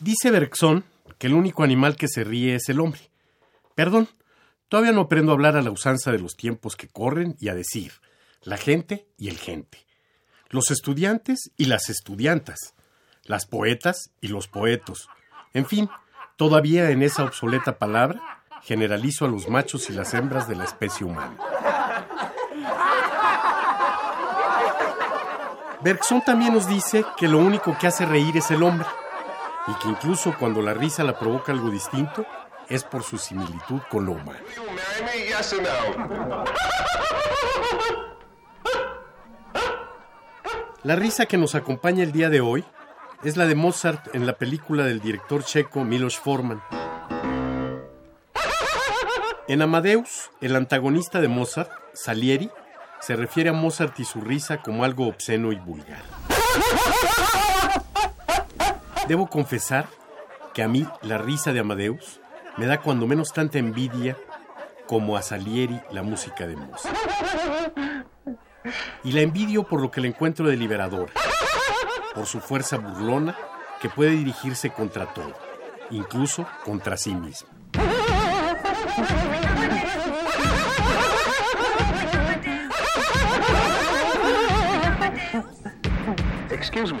Dice Bergson que el único animal que se ríe es el hombre. Perdón, todavía no aprendo a hablar a la usanza de los tiempos que corren y a decir la gente y el gente, los estudiantes y las estudiantas, las poetas y los poetos. En fin, todavía en esa obsoleta palabra generalizo a los machos y las hembras de la especie humana. Bergson también nos dice que lo único que hace reír es el hombre y que incluso cuando la risa la provoca algo distinto es por su similitud con lo humano. La risa que nos acompaña el día de hoy es la de Mozart en la película del director checo Milos Forman. En Amadeus, el antagonista de Mozart, Salieri, se refiere a Mozart y su risa como algo obsceno y vulgar. Debo confesar que a mí la risa de Amadeus me da cuando menos tanta envidia como a Salieri la música de Mozart. Y la envidio por lo que le encuentro de liberador, por su fuerza burlona que puede dirigirse contra todo, incluso contra sí mismo. Excuse me.